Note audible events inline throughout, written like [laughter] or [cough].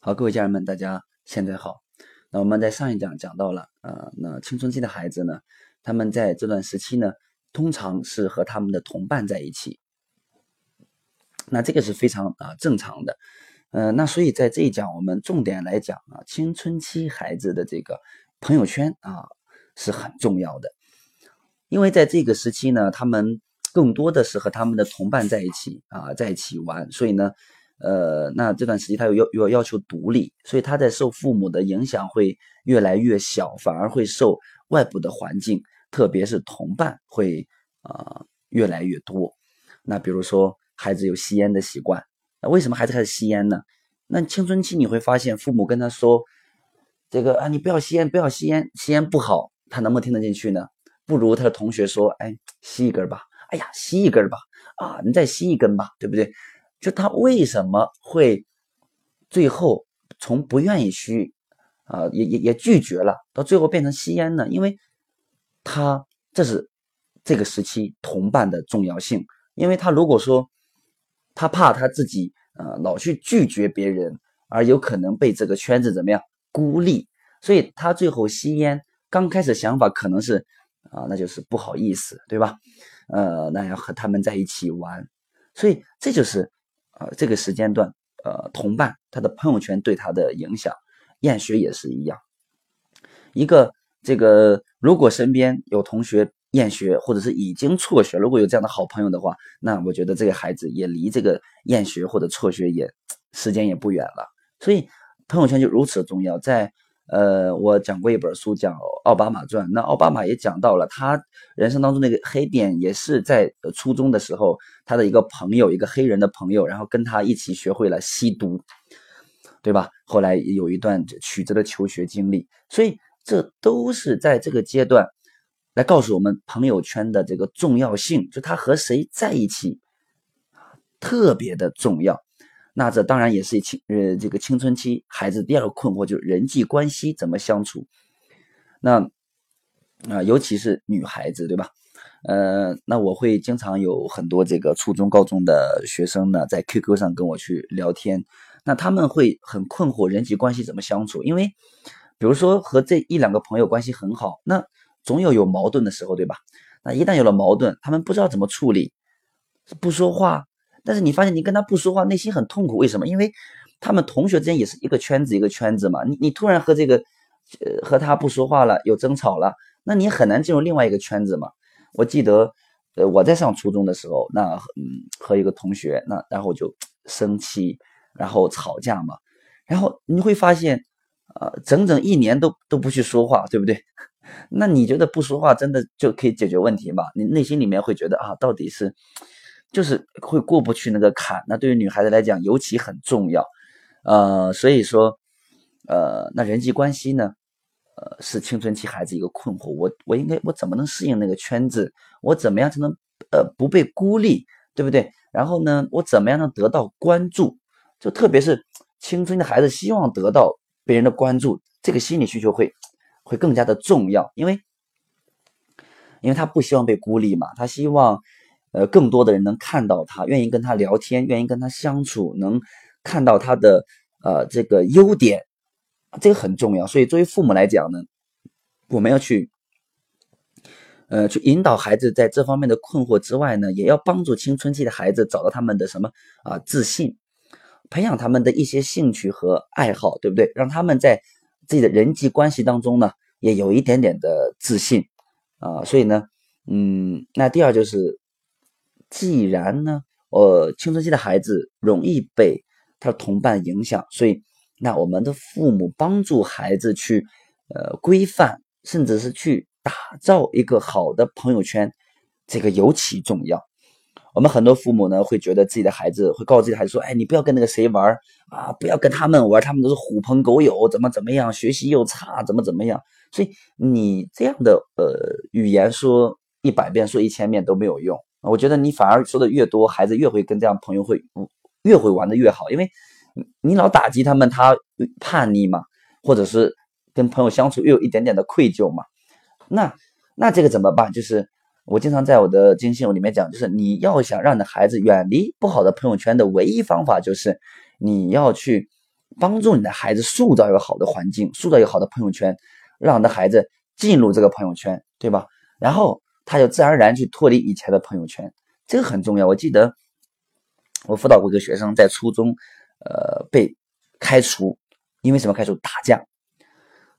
好，各位家人们，大家现在好。那我们在上一讲讲到了，呃，那青春期的孩子呢，他们在这段时期呢，通常是和他们的同伴在一起。那这个是非常啊正常的，呃，那所以在这一讲，我们重点来讲啊，青春期孩子的这个朋友圈啊是很重要的，因为在这个时期呢，他们更多的是和他们的同伴在一起啊，在一起玩，所以呢。呃，那这段时期他又要又要要求独立，所以他在受父母的影响会越来越小，反而会受外部的环境，特别是同伴会啊越来越多。那比如说孩子有吸烟的习惯，那为什么孩子开始吸烟呢？那青春期你会发现父母跟他说这个啊，你不要吸烟，不要吸烟，吸烟不好，他能不能听得进去呢？不如他的同学说，哎，吸一根吧，哎呀，吸一根吧，啊，你再吸一根吧，对不对？就他为什么会最后从不愿意去啊，也也也拒绝了，到最后变成吸烟呢？因为他这是这个时期同伴的重要性。因为他如果说他怕他自己呃老去拒绝别人，而有可能被这个圈子怎么样孤立，所以他最后吸烟刚开始想法可能是啊，那就是不好意思，对吧？呃，那要和他们在一起玩，所以这就是。啊，这个时间段，呃，同伴他的朋友圈对他的影响，厌学也是一样。一个这个，如果身边有同学厌学，或者是已经辍学，如果有这样的好朋友的话，那我觉得这个孩子也离这个厌学或者辍学也 [tsk] 时间也不远了。所以朋友圈就如此重要，在。呃，我讲过一本书叫《奥巴马传》，那奥巴马也讲到了他人生当中那个黑点，也是在初中的时候，他的一个朋友，一个黑人的朋友，然后跟他一起学会了吸毒，对吧？后来有一段曲折的求学经历，所以这都是在这个阶段来告诉我们朋友圈的这个重要性，就他和谁在一起特别的重要。那这当然也是青呃这个青春期孩子第二个困惑就是人际关系怎么相处。那啊尤其是女孩子对吧？呃那我会经常有很多这个初中高中的学生呢在 QQ 上跟我去聊天，那他们会很困惑人际关系怎么相处，因为比如说和这一两个朋友关系很好，那总有有矛盾的时候对吧？那一旦有了矛盾，他们不知道怎么处理，不说话。但是你发现你跟他不说话，内心很痛苦，为什么？因为他们同学之间也是一个圈子一个圈子嘛。你你突然和这个呃和他不说话了，有争吵了，那你很难进入另外一个圈子嘛。我记得呃我在上初中的时候，那嗯和一个同学那然后就生气，然后吵架嘛，然后你会发现呃整整一年都都不去说话，对不对？[laughs] 那你觉得不说话真的就可以解决问题吗？你内心里面会觉得啊到底是？就是会过不去那个坎，那对于女孩子来讲尤其很重要，呃，所以说，呃，那人际关系呢，呃，是青春期孩子一个困惑。我我应该我怎么能适应那个圈子？我怎么样才能呃不被孤立，对不对？然后呢，我怎么样能得到关注？就特别是青春的孩子希望得到别人的关注，这个心理需求会会更加的重要，因为因为他不希望被孤立嘛，他希望。呃，更多的人能看到他，愿意跟他聊天，愿意跟他相处，能看到他的呃这个优点，这个很重要。所以作为父母来讲呢，我们要去呃去引导孩子在这方面的困惑之外呢，也要帮助青春期的孩子找到他们的什么啊自信，培养他们的一些兴趣和爱好，对不对？让他们在自己的人际关系当中呢，也有一点点的自信啊。所以呢，嗯，那第二就是。既然呢，呃，青春期的孩子容易被他的同伴影响，所以那我们的父母帮助孩子去，呃，规范，甚至是去打造一个好的朋友圈，这个尤其重要。我们很多父母呢，会觉得自己的孩子会告诉自己孩子说：“哎，你不要跟那个谁玩啊，不要跟他们玩，他们都是狐朋狗友，怎么怎么样，学习又差，怎么怎么样。”所以你这样的呃语言说一百遍，说一千遍都没有用。我觉得你反而说的越多，孩子越会跟这样朋友会越会玩的越好，因为你老打击他们，他叛逆嘛，或者是跟朋友相处又有一点点的愧疚嘛。那那这个怎么办？就是我经常在我的精信里面讲，就是你要想让你的孩子远离不好的朋友圈的唯一方法，就是你要去帮助你的孩子塑造一个好的环境，塑造一个好的朋友圈，让你的孩子进入这个朋友圈，对吧？然后他就自然而然去脱离以前的朋友圈，这个很重要。我记得我辅导过一个学生，在初中，呃，被开除，因为什么开除？打架。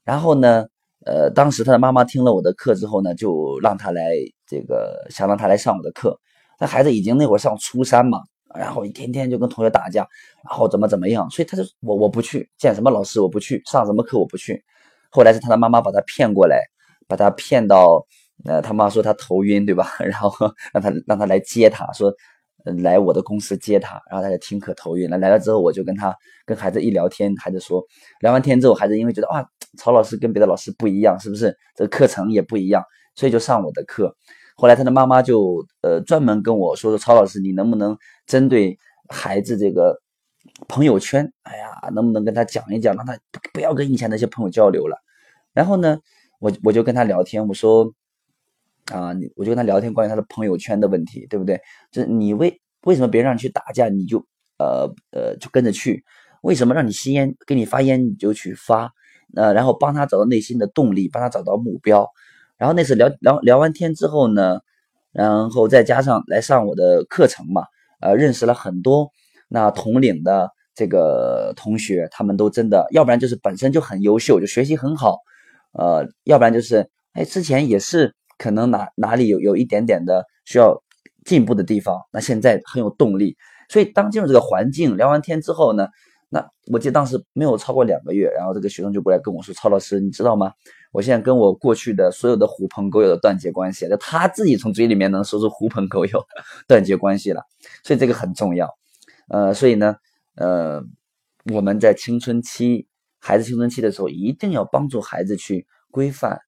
然后呢，呃，当时他的妈妈听了我的课之后呢，就让他来这个，想让他来上我的课。那孩子已经那会上初三嘛。然后一天天就跟同学打架，然后怎么怎么样，所以他就我我不去见什么老师，我不去上什么课，我不去。后来是他的妈妈把他骗过来，把他骗到，呃，他妈说他头晕，对吧？[laughs] 然后让他让他来接他，说来我的公司接他，然后他就听课头晕了。来了之后，我就跟他跟孩子一聊天，孩子说聊完天之后，孩子因为觉得啊，曹老师跟别的老师不一样，是不是？这课程也不一样，所以就上我的课。后来他的妈妈就呃专门跟我说说曹老师，你能不能针对孩子这个朋友圈，哎呀，能不能跟他讲一讲，让他不要跟以前那些朋友交流了。然后呢，我我就跟他聊天，我说啊，你我就跟他聊天关于他的朋友圈的问题，对不对？就是你为为什么别人让你去打架，你就呃呃就跟着去？为什么让你吸烟给你发烟你就去发？呃，然后帮他找到内心的动力，帮他找到目标。然后那次聊聊聊完天之后呢，然后再加上来上我的课程嘛，呃，认识了很多那同龄的这个同学，他们都真的，要不然就是本身就很优秀，就学习很好，呃，要不然就是哎之前也是可能哪哪里有有一点点的需要进步的地方，那现在很有动力。所以当进入这个环境，聊完天之后呢，那我记得当时没有超过两个月，然后这个学生就过来跟我说：“曹老师，你知道吗？”我现在跟我过去的所有的狐朋狗友的断绝关系，就他自己从嘴里面能说出狐朋狗友断绝关系了，所以这个很重要。呃，所以呢，呃，我们在青春期，孩子青春期的时候，一定要帮助孩子去规范，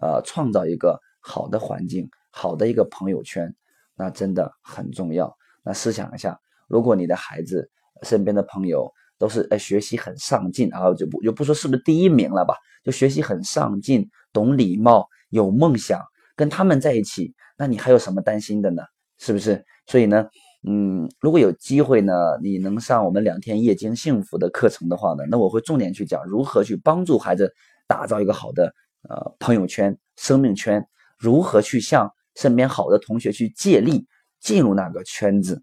呃，创造一个好的环境，好的一个朋友圈，那真的很重要。那试想一下，如果你的孩子身边的朋友都是呃学习很上进，然后就不就不说是不是第一名了吧？就学习很上进，懂礼貌，有梦想，跟他们在一起，那你还有什么担心的呢？是不是？所以呢，嗯，如果有机会呢，你能上我们两天夜间幸福的课程的话呢，那我会重点去讲如何去帮助孩子打造一个好的呃朋友圈、生命圈，如何去向身边好的同学去借力，进入那个圈子。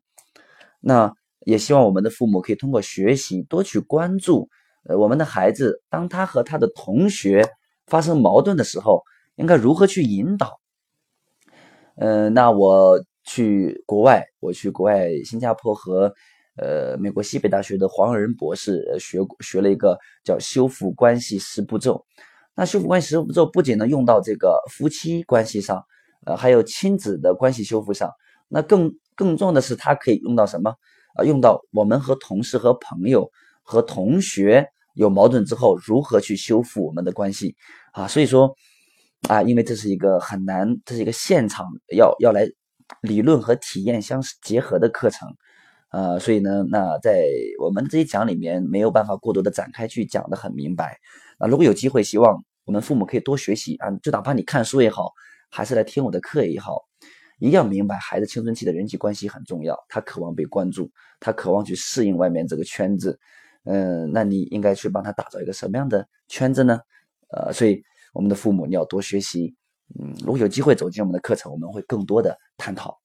那也希望我们的父母可以通过学习多去关注。呃，我们的孩子，当他和他的同学发生矛盾的时候，应该如何去引导？呃，那我去国外，我去国外，新加坡和呃美国西北大学的黄仁博士学学了一个叫修复关系十步骤。那修复关系十步骤不仅能用到这个夫妻关系上，呃，还有亲子的关系修复上。那更更重要的是，它可以用到什么？啊，用到我们和同事、和朋友、和同学。有矛盾之后，如何去修复我们的关系啊？所以说，啊，因为这是一个很难，这是一个现场要要来理论和体验相结合的课程，呃，所以呢，那在我们这一讲里面没有办法过多的展开去讲的很明白。啊，如果有机会，希望我们父母可以多学习啊，就哪怕你看书也好，还是来听我的课也好，一定要明白孩子青春期的人际关系很重要，他渴望被关注，他渴望去适应外面这个圈子。嗯，那你应该去帮他打造一个什么样的圈子呢？呃，所以我们的父母你要多学习。嗯，如果有机会走进我们的课程，我们会更多的探讨。